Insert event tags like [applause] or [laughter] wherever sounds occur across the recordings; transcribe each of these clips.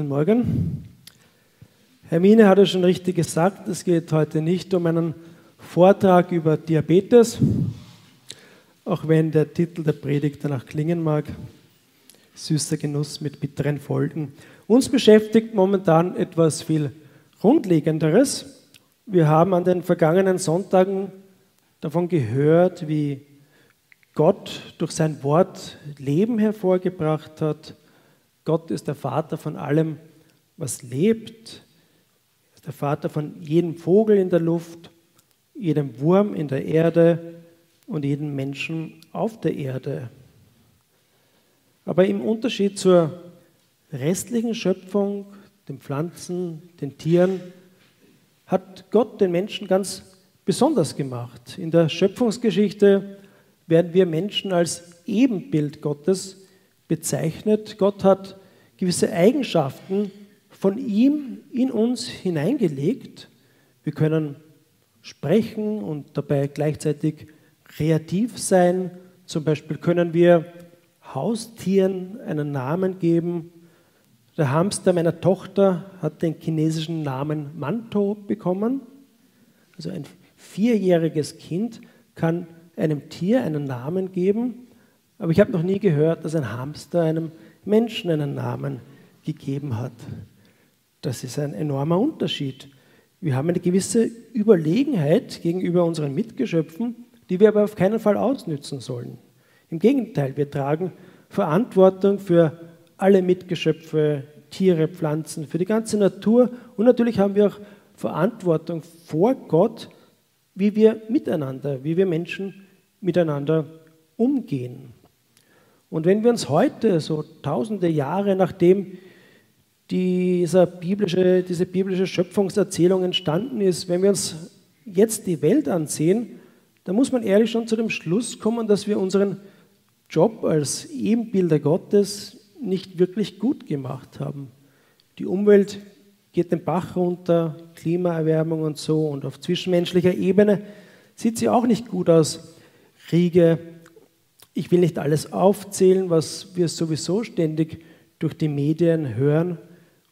Guten Morgen. Hermine hat es schon richtig gesagt, es geht heute nicht um einen Vortrag über Diabetes, auch wenn der Titel der Predigt danach klingen mag. Süßer Genuss mit bitteren Folgen. Uns beschäftigt momentan etwas viel Grundlegenderes. Wir haben an den vergangenen Sonntagen davon gehört, wie Gott durch sein Wort Leben hervorgebracht hat. Gott ist der Vater von allem, was lebt. Er ist der Vater von jedem Vogel in der Luft, jedem Wurm in der Erde und jedem Menschen auf der Erde. Aber im Unterschied zur restlichen Schöpfung, den Pflanzen, den Tieren, hat Gott den Menschen ganz besonders gemacht. In der Schöpfungsgeschichte werden wir Menschen als Ebenbild Gottes bezeichnet. Gott hat gewisse Eigenschaften von ihm in uns hineingelegt. Wir können sprechen und dabei gleichzeitig kreativ sein. Zum Beispiel können wir Haustieren einen Namen geben. Der Hamster meiner Tochter hat den chinesischen Namen Manto bekommen. Also ein vierjähriges Kind kann einem Tier einen Namen geben, aber ich habe noch nie gehört, dass ein Hamster einem Menschen einen Namen gegeben hat. Das ist ein enormer Unterschied. Wir haben eine gewisse Überlegenheit gegenüber unseren Mitgeschöpfen, die wir aber auf keinen Fall ausnützen sollen. Im Gegenteil, wir tragen Verantwortung für alle Mitgeschöpfe, Tiere, Pflanzen, für die ganze Natur und natürlich haben wir auch Verantwortung vor Gott, wie wir miteinander, wie wir Menschen miteinander umgehen. Und wenn wir uns heute, so tausende Jahre nachdem dieser biblische, diese biblische Schöpfungserzählung entstanden ist, wenn wir uns jetzt die Welt ansehen, dann muss man ehrlich schon zu dem Schluss kommen, dass wir unseren Job als Ebenbilder Gottes nicht wirklich gut gemacht haben. Die Umwelt geht den Bach runter, Klimaerwärmung und so, und auf zwischenmenschlicher Ebene sieht sie auch nicht gut aus. Kriege, ich will nicht alles aufzählen, was wir sowieso ständig durch die Medien hören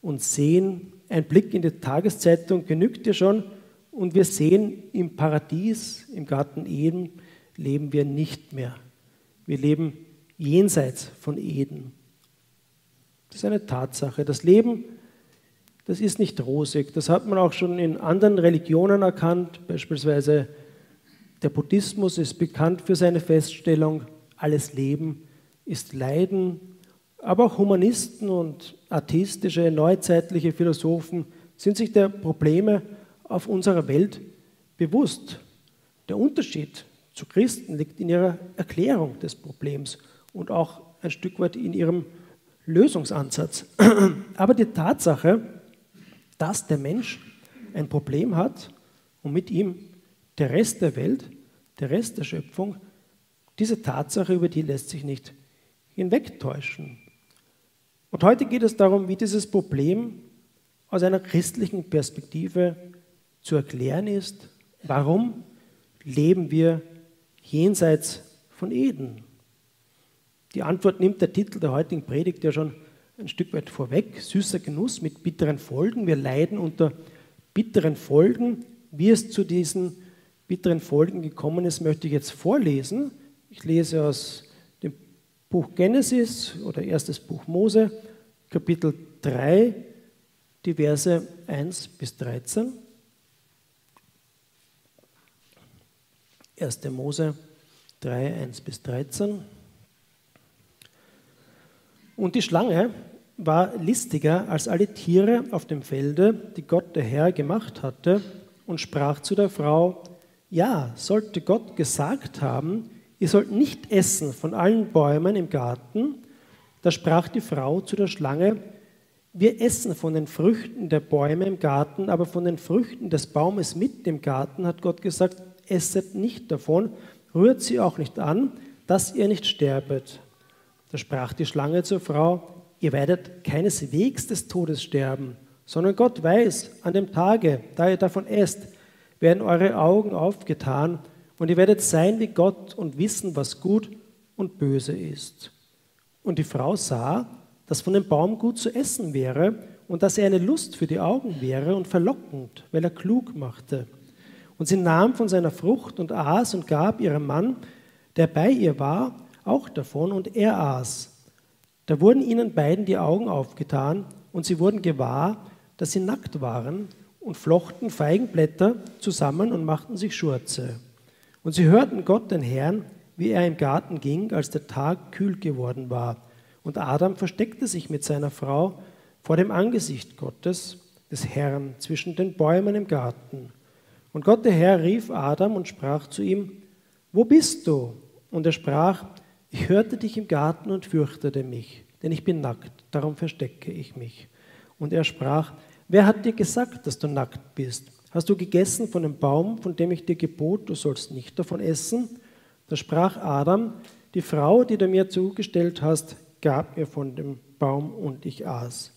und sehen. Ein Blick in die Tageszeitung genügt ja schon. Und wir sehen, im Paradies, im Garten Eden, leben wir nicht mehr. Wir leben jenseits von Eden. Das ist eine Tatsache. Das Leben, das ist nicht rosig. Das hat man auch schon in anderen Religionen erkannt. Beispielsweise der Buddhismus ist bekannt für seine Feststellung, alles Leben ist Leiden. Aber auch Humanisten und atheistische, neuzeitliche Philosophen sind sich der Probleme auf unserer Welt bewusst. Der Unterschied zu Christen liegt in ihrer Erklärung des Problems und auch ein Stück weit in ihrem Lösungsansatz. [clears throat] Aber die Tatsache, dass der Mensch ein Problem hat und mit ihm der Rest der Welt, der Rest der Schöpfung, diese Tatsache, über die lässt sich nicht hinwegtäuschen. Und heute geht es darum, wie dieses Problem aus einer christlichen Perspektive zu erklären ist. Warum leben wir jenseits von Eden? Die Antwort nimmt der Titel der heutigen Predigt ja schon ein Stück weit vorweg. Süßer Genuss mit bitteren Folgen. Wir leiden unter bitteren Folgen. Wie es zu diesen bitteren Folgen gekommen ist, möchte ich jetzt vorlesen. Ich lese aus dem Buch Genesis oder erstes Buch Mose, Kapitel 3, die Verse 1 bis 13. 1. Mose 3, 1 bis 13. Und die Schlange war listiger als alle Tiere auf dem Felde, die Gott der Herr gemacht hatte, und sprach zu der Frau, ja, sollte Gott gesagt haben, ihr sollt nicht essen von allen Bäumen im Garten, da sprach die Frau zu der Schlange, wir essen von den Früchten der Bäume im Garten, aber von den Früchten des Baumes mit dem Garten hat Gott gesagt, esset nicht davon, rührt sie auch nicht an, dass ihr nicht sterbet. Da sprach die Schlange zur Frau, ihr werdet keineswegs des Todes sterben, sondern Gott weiß, an dem Tage, da ihr davon esst, werden eure Augen aufgetan und ihr werdet sein wie Gott und wissen, was gut und böse ist. Und die Frau sah, dass von dem Baum gut zu essen wäre und dass er eine Lust für die Augen wäre und verlockend, weil er klug machte. Und sie nahm von seiner Frucht und aß und gab ihrem Mann, der bei ihr war, auch davon, und er aß. Da wurden ihnen beiden die Augen aufgetan, und sie wurden gewahr, dass sie nackt waren, und flochten Feigenblätter zusammen und machten sich Schurze. Und sie hörten Gott, den Herrn, wie er im Garten ging, als der Tag kühl geworden war. Und Adam versteckte sich mit seiner Frau vor dem Angesicht Gottes, des Herrn, zwischen den Bäumen im Garten. Und Gott der Herr rief Adam und sprach zu ihm, Wo bist du? Und er sprach, Ich hörte dich im Garten und fürchtete mich, denn ich bin nackt, darum verstecke ich mich. Und er sprach, Wer hat dir gesagt, dass du nackt bist? Hast du gegessen von dem Baum, von dem ich dir gebot, du sollst nicht davon essen? Da sprach Adam, die Frau, die du mir zugestellt hast, gab mir von dem Baum und ich aß.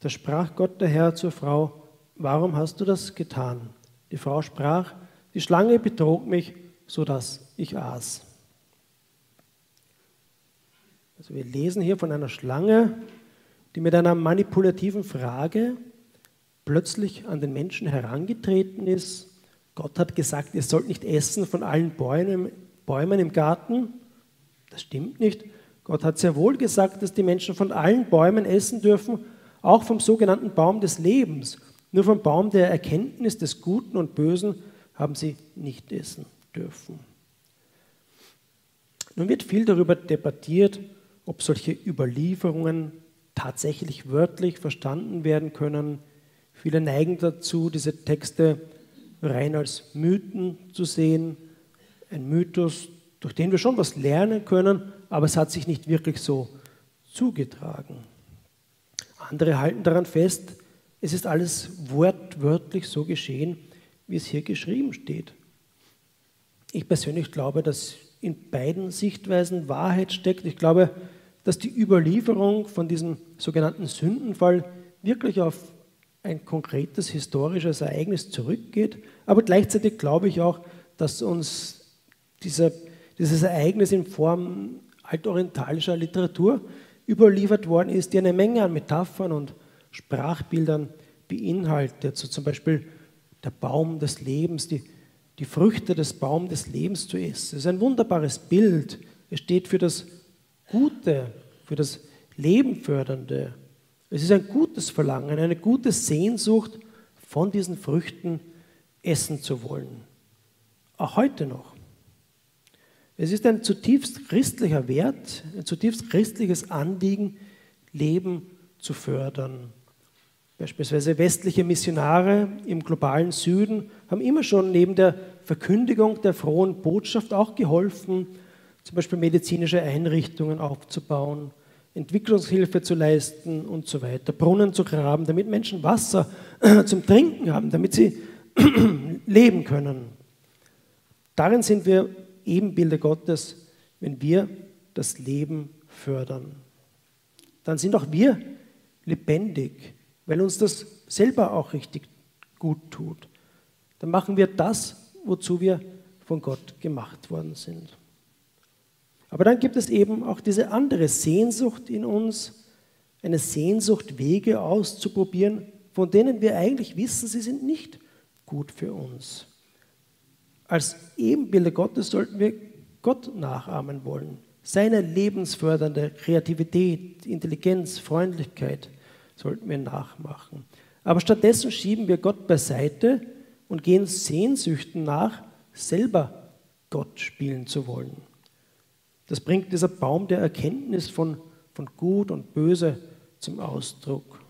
Da sprach Gott der Herr zur Frau, warum hast du das getan? Die Frau sprach, die Schlange betrog mich, so dass ich aß. Also wir lesen hier von einer Schlange, die mit einer manipulativen Frage plötzlich an den Menschen herangetreten ist. Gott hat gesagt, ihr sollt nicht essen von allen Bäumen, Bäumen im Garten. Das stimmt nicht. Gott hat sehr wohl gesagt, dass die Menschen von allen Bäumen essen dürfen, auch vom sogenannten Baum des Lebens. Nur vom Baum der Erkenntnis des Guten und Bösen haben sie nicht essen dürfen. Nun wird viel darüber debattiert, ob solche Überlieferungen tatsächlich wörtlich verstanden werden können. Viele neigen dazu, diese Texte rein als Mythen zu sehen. Ein Mythos, durch den wir schon was lernen können, aber es hat sich nicht wirklich so zugetragen. Andere halten daran fest, es ist alles wortwörtlich so geschehen, wie es hier geschrieben steht. Ich persönlich glaube, dass in beiden Sichtweisen Wahrheit steckt. Ich glaube, dass die Überlieferung von diesem sogenannten Sündenfall wirklich auf ein konkretes historisches Ereignis zurückgeht. Aber gleichzeitig glaube ich auch, dass uns dieser, dieses Ereignis in Form altorientalischer Literatur überliefert worden ist, die eine Menge an Metaphern und Sprachbildern beinhaltet. So zum Beispiel der Baum des Lebens, die, die Früchte des Baums des Lebens zu essen. Es ist ein wunderbares Bild. Es steht für das Gute, für das Lebenfördernde. Es ist ein gutes Verlangen, eine gute Sehnsucht, von diesen Früchten essen zu wollen. Auch heute noch. Es ist ein zutiefst christlicher Wert, ein zutiefst christliches Anliegen, Leben zu fördern. Beispielsweise westliche Missionare im globalen Süden haben immer schon neben der Verkündigung der frohen Botschaft auch geholfen, zum Beispiel medizinische Einrichtungen aufzubauen, Entwicklungshilfe zu leisten und so weiter, Brunnen zu graben, damit Menschen Wasser [clears throat] zum Trinken haben, damit sie [clears throat] leben können. Darin sind wir Ebenbilder Gottes, wenn wir das Leben fördern. Dann sind auch wir lebendig, weil uns das selber auch richtig gut tut. Dann machen wir das, wozu wir von Gott gemacht worden sind. Aber dann gibt es eben auch diese andere Sehnsucht in uns, eine Sehnsucht, Wege auszuprobieren, von denen wir eigentlich wissen, sie sind nicht gut für uns. Als Ebenbilder Gottes sollten wir Gott nachahmen wollen. Seine lebensfördernde Kreativität, Intelligenz, Freundlichkeit sollten wir nachmachen. Aber stattdessen schieben wir Gott beiseite und gehen Sehnsüchten nach, selber Gott spielen zu wollen. Das bringt dieser Baum der Erkenntnis von, von Gut und Böse zum Ausdruck.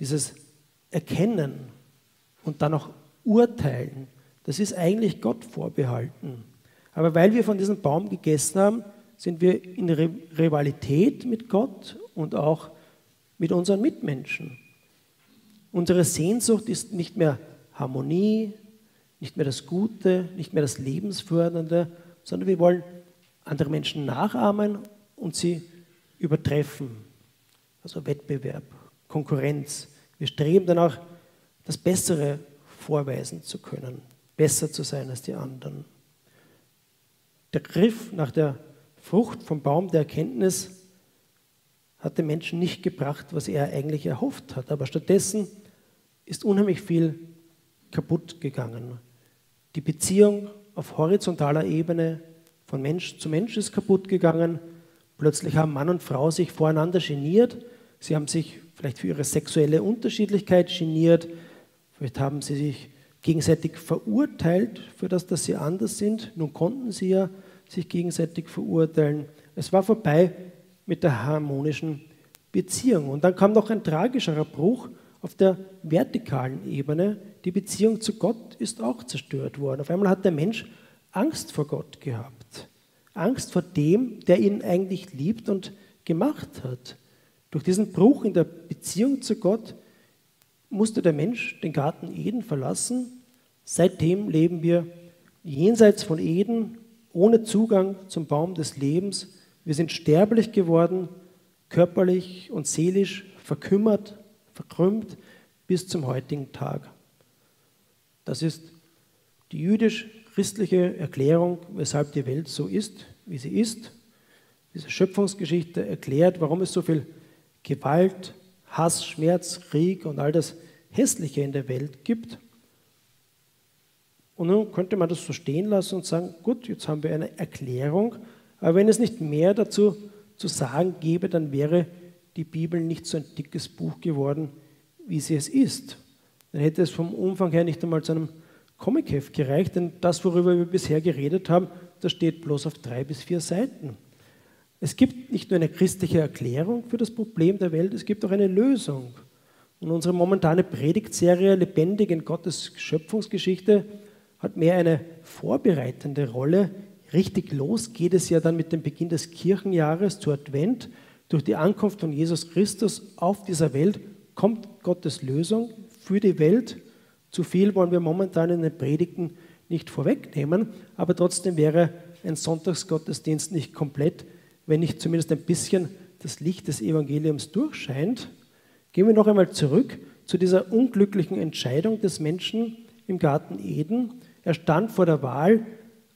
Dieses Erkennen und dann auch Urteilen, das ist eigentlich Gott vorbehalten. Aber weil wir von diesem Baum gegessen haben, sind wir in Rivalität mit Gott und auch mit unseren Mitmenschen. Unsere Sehnsucht ist nicht mehr Harmonie, nicht mehr das Gute, nicht mehr das Lebensfördernde, sondern wir wollen andere Menschen nachahmen und sie übertreffen. Also Wettbewerb, Konkurrenz. Wir streben danach, das Bessere vorweisen zu können, besser zu sein als die anderen. Der Griff nach der Frucht vom Baum der Erkenntnis hat dem Menschen nicht gebracht, was er eigentlich erhofft hat. Aber stattdessen ist unheimlich viel kaputt gegangen. Die Beziehung auf horizontaler Ebene von Mensch zu Mensch ist kaputt gegangen. Plötzlich haben Mann und Frau sich voreinander geniert. Sie haben sich vielleicht für ihre sexuelle Unterschiedlichkeit geniert. Vielleicht haben sie sich gegenseitig verurteilt für das, dass sie anders sind. Nun konnten sie ja sich gegenseitig verurteilen. Es war vorbei mit der harmonischen Beziehung. Und dann kam noch ein tragischerer Bruch auf der vertikalen Ebene. Die Beziehung zu Gott ist auch zerstört worden. Auf einmal hat der Mensch Angst vor Gott gehabt. Angst vor dem, der ihn eigentlich liebt und gemacht hat. Durch diesen Bruch in der Beziehung zu Gott musste der Mensch den Garten Eden verlassen. Seitdem leben wir jenseits von Eden, ohne Zugang zum Baum des Lebens. Wir sind sterblich geworden, körperlich und seelisch verkümmert, verkrümmt bis zum heutigen Tag. Das ist die jüdisch-christliche Erklärung, weshalb die Welt so ist, wie sie ist. Diese Schöpfungsgeschichte erklärt, warum es so viel Gewalt, Hass, Schmerz, Krieg und all das Hässliche in der Welt gibt. Und nun könnte man das so stehen lassen und sagen, gut, jetzt haben wir eine Erklärung, aber wenn es nicht mehr dazu zu sagen gäbe, dann wäre die Bibel nicht so ein dickes Buch geworden, wie sie es ist. Dann hätte es vom Umfang her nicht einmal zu einem Comicheft gereicht, denn das, worüber wir bisher geredet haben, das steht bloß auf drei bis vier Seiten. Es gibt nicht nur eine christliche Erklärung für das Problem der Welt, es gibt auch eine Lösung. Und unsere momentane Predigtserie Lebendig in Gottes Schöpfungsgeschichte hat mehr eine vorbereitende Rolle. Richtig los geht es ja dann mit dem Beginn des Kirchenjahres zu Advent. Durch die Ankunft von Jesus Christus auf dieser Welt kommt Gottes Lösung für die Welt. Zu viel wollen wir momentan in den Predigten nicht vorwegnehmen, aber trotzdem wäre ein Sonntagsgottesdienst nicht komplett, wenn nicht zumindest ein bisschen das Licht des Evangeliums durchscheint. Gehen wir noch einmal zurück zu dieser unglücklichen Entscheidung des Menschen im Garten Eden. Er stand vor der Wahl,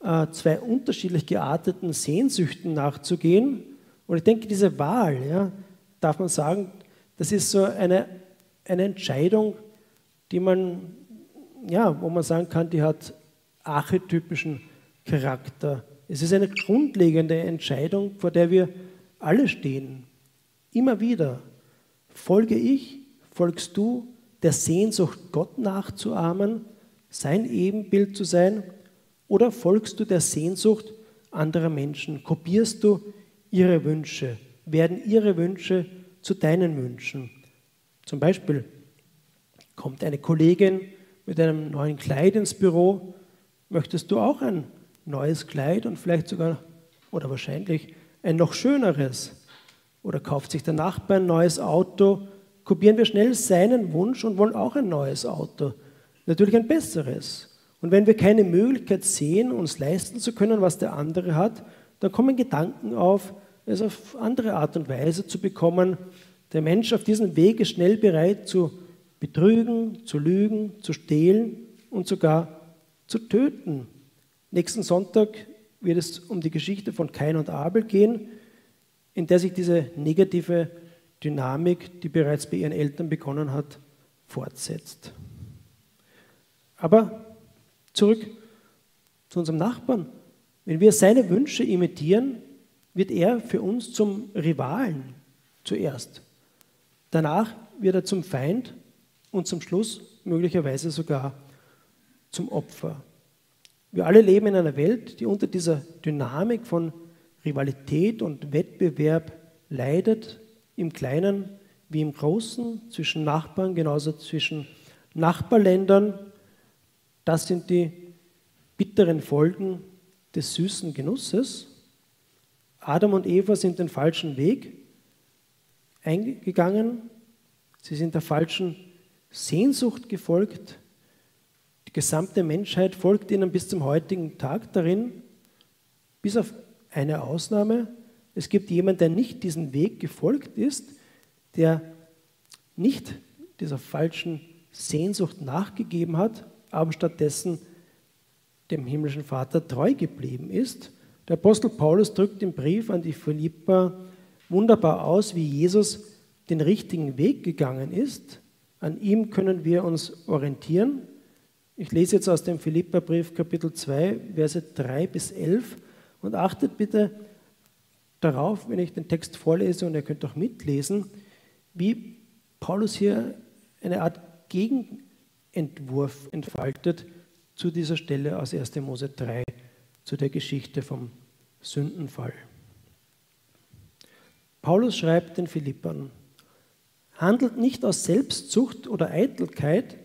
äh, zwei unterschiedlich gearteten Sehnsüchten nachzugehen. Und ich denke, diese Wahl, ja, darf man sagen, das ist so eine, eine Entscheidung, die man, ja, wo man sagen kann, die hat archetypischen Charakter. Es ist eine grundlegende Entscheidung, vor der wir alle stehen. Immer wieder. Folge ich, folgst du der Sehnsucht, Gott nachzuahmen, sein Ebenbild zu sein, oder folgst du der Sehnsucht anderer Menschen? Kopierst du ihre Wünsche? Werden ihre Wünsche zu deinen Wünschen? Zum Beispiel kommt eine Kollegin mit einem neuen Kleid ins Büro, möchtest du auch ein neues Kleid und vielleicht sogar oder wahrscheinlich ein noch schöneres. Oder kauft sich der Nachbar ein neues Auto, kopieren wir schnell seinen Wunsch und wollen auch ein neues Auto. Natürlich ein besseres. Und wenn wir keine Möglichkeit sehen, uns leisten zu können, was der andere hat, dann kommen Gedanken auf, es auf andere Art und Weise zu bekommen. Der Mensch auf diesem Weg ist schnell bereit zu betrügen, zu lügen, zu stehlen und sogar zu töten. Nächsten Sonntag wird es um die Geschichte von Kain und Abel gehen, in der sich diese negative Dynamik, die bereits bei ihren Eltern begonnen hat, fortsetzt. Aber zurück zu unserem Nachbarn. Wenn wir seine Wünsche imitieren, wird er für uns zum Rivalen zuerst. Danach wird er zum Feind und zum Schluss möglicherweise sogar zum Opfer. Wir alle leben in einer Welt, die unter dieser Dynamik von Rivalität und Wettbewerb leidet, im Kleinen wie im Großen, zwischen Nachbarn, genauso zwischen Nachbarländern. Das sind die bitteren Folgen des süßen Genusses. Adam und Eva sind den falschen Weg eingegangen. Sie sind der falschen Sehnsucht gefolgt. Die gesamte Menschheit folgt ihnen bis zum heutigen Tag darin, bis auf eine Ausnahme. Es gibt jemanden, der nicht diesen Weg gefolgt ist, der nicht dieser falschen Sehnsucht nachgegeben hat, aber stattdessen dem himmlischen Vater treu geblieben ist. Der Apostel Paulus drückt im Brief an die Philippa wunderbar aus, wie Jesus den richtigen Weg gegangen ist. An ihm können wir uns orientieren. Ich lese jetzt aus dem Philipperbrief Kapitel 2, Verse 3 bis 11 und achtet bitte darauf, wenn ich den Text vorlese und ihr könnt auch mitlesen, wie Paulus hier eine Art Gegenentwurf entfaltet zu dieser Stelle aus 1. Mose 3, zu der Geschichte vom Sündenfall. Paulus schreibt den Philippern, handelt nicht aus Selbstzucht oder Eitelkeit,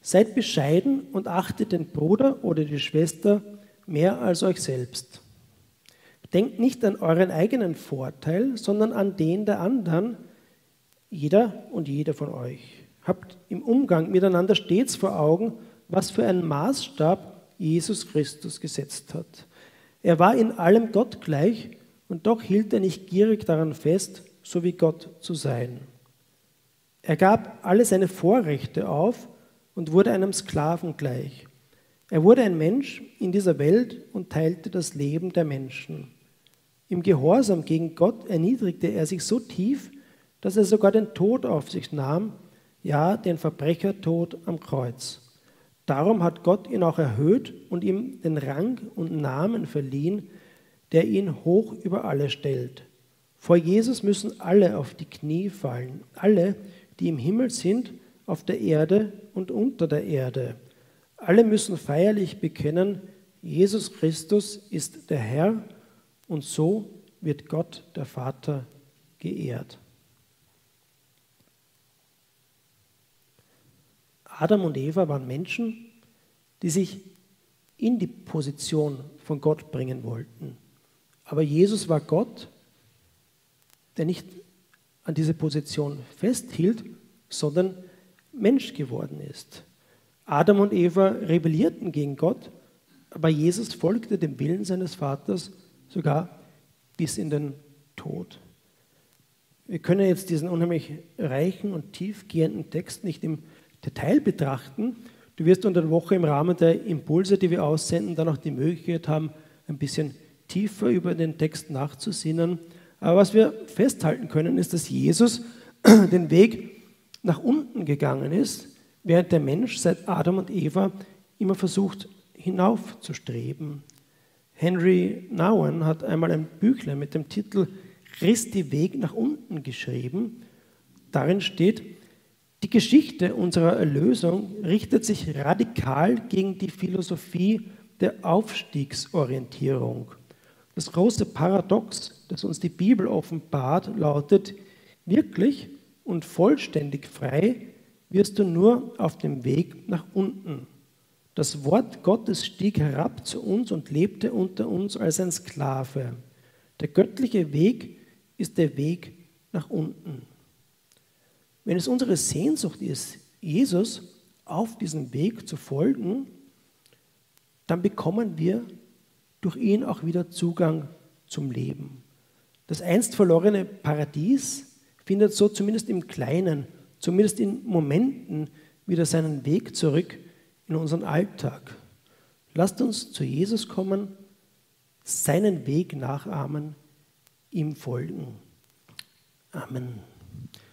seid bescheiden und achtet den Bruder oder die Schwester mehr als euch selbst. Denkt nicht an euren eigenen Vorteil, sondern an den der anderen, jeder und jede von euch. Habt im Umgang miteinander stets vor Augen, was für einen Maßstab Jesus Christus gesetzt hat. Er war in allem Gott gleich und doch hielt er nicht gierig daran fest, so wie Gott zu sein. Er gab alle seine Vorrechte auf und wurde einem Sklaven gleich. Er wurde ein Mensch in dieser Welt und teilte das Leben der Menschen. Im Gehorsam gegen Gott erniedrigte er sich so tief, dass er sogar den Tod auf sich nahm, ja den Verbrechertod am Kreuz. Darum hat Gott ihn auch erhöht und ihm den Rang und Namen verliehen, der ihn hoch über alle stellt. Vor Jesus müssen alle auf die Knie fallen, alle, die im Himmel sind, auf der Erde und unter der Erde. Alle müssen feierlich bekennen, Jesus Christus ist der Herr und so wird Gott, der Vater, geehrt. Adam und Eva waren Menschen, die sich in die Position von Gott bringen wollten. Aber Jesus war Gott, der nicht an diese Position festhielt, sondern Mensch geworden ist. Adam und Eva rebellierten gegen Gott, aber Jesus folgte dem Willen seines Vaters sogar bis in den Tod. Wir können jetzt diesen unheimlich reichen und tiefgehenden Text nicht im Detail betrachten. Du wirst unter der Woche im Rahmen der Impulse, die wir aussenden, dann auch die Möglichkeit haben, ein bisschen tiefer über den Text nachzusinnen. Aber was wir festhalten können, ist, dass Jesus [clears throat] den Weg nach unten gegangen ist, während der Mensch seit Adam und Eva immer versucht, hinaufzustreben. Henry Nouwen hat einmal ein Büchlein mit dem Titel Christi Weg nach unten geschrieben. Darin steht, die Geschichte unserer Erlösung richtet sich radikal gegen die Philosophie der Aufstiegsorientierung. Das große Paradox, das uns die Bibel offenbart, lautet, wirklich und vollständig frei wirst du nur auf dem Weg nach unten. Das Wort Gottes stieg herab zu uns und lebte unter uns als ein Sklave. Der göttliche Weg ist der Weg nach unten. Wenn es unsere Sehnsucht ist, Jesus auf diesem Weg zu folgen, dann bekommen wir durch ihn auch wieder Zugang zum Leben. Das einst verlorene Paradies findet so zumindest im Kleinen, zumindest in Momenten wieder seinen Weg zurück in unseren Alltag. Lasst uns zu Jesus kommen, seinen Weg nachahmen, ihm folgen. Amen.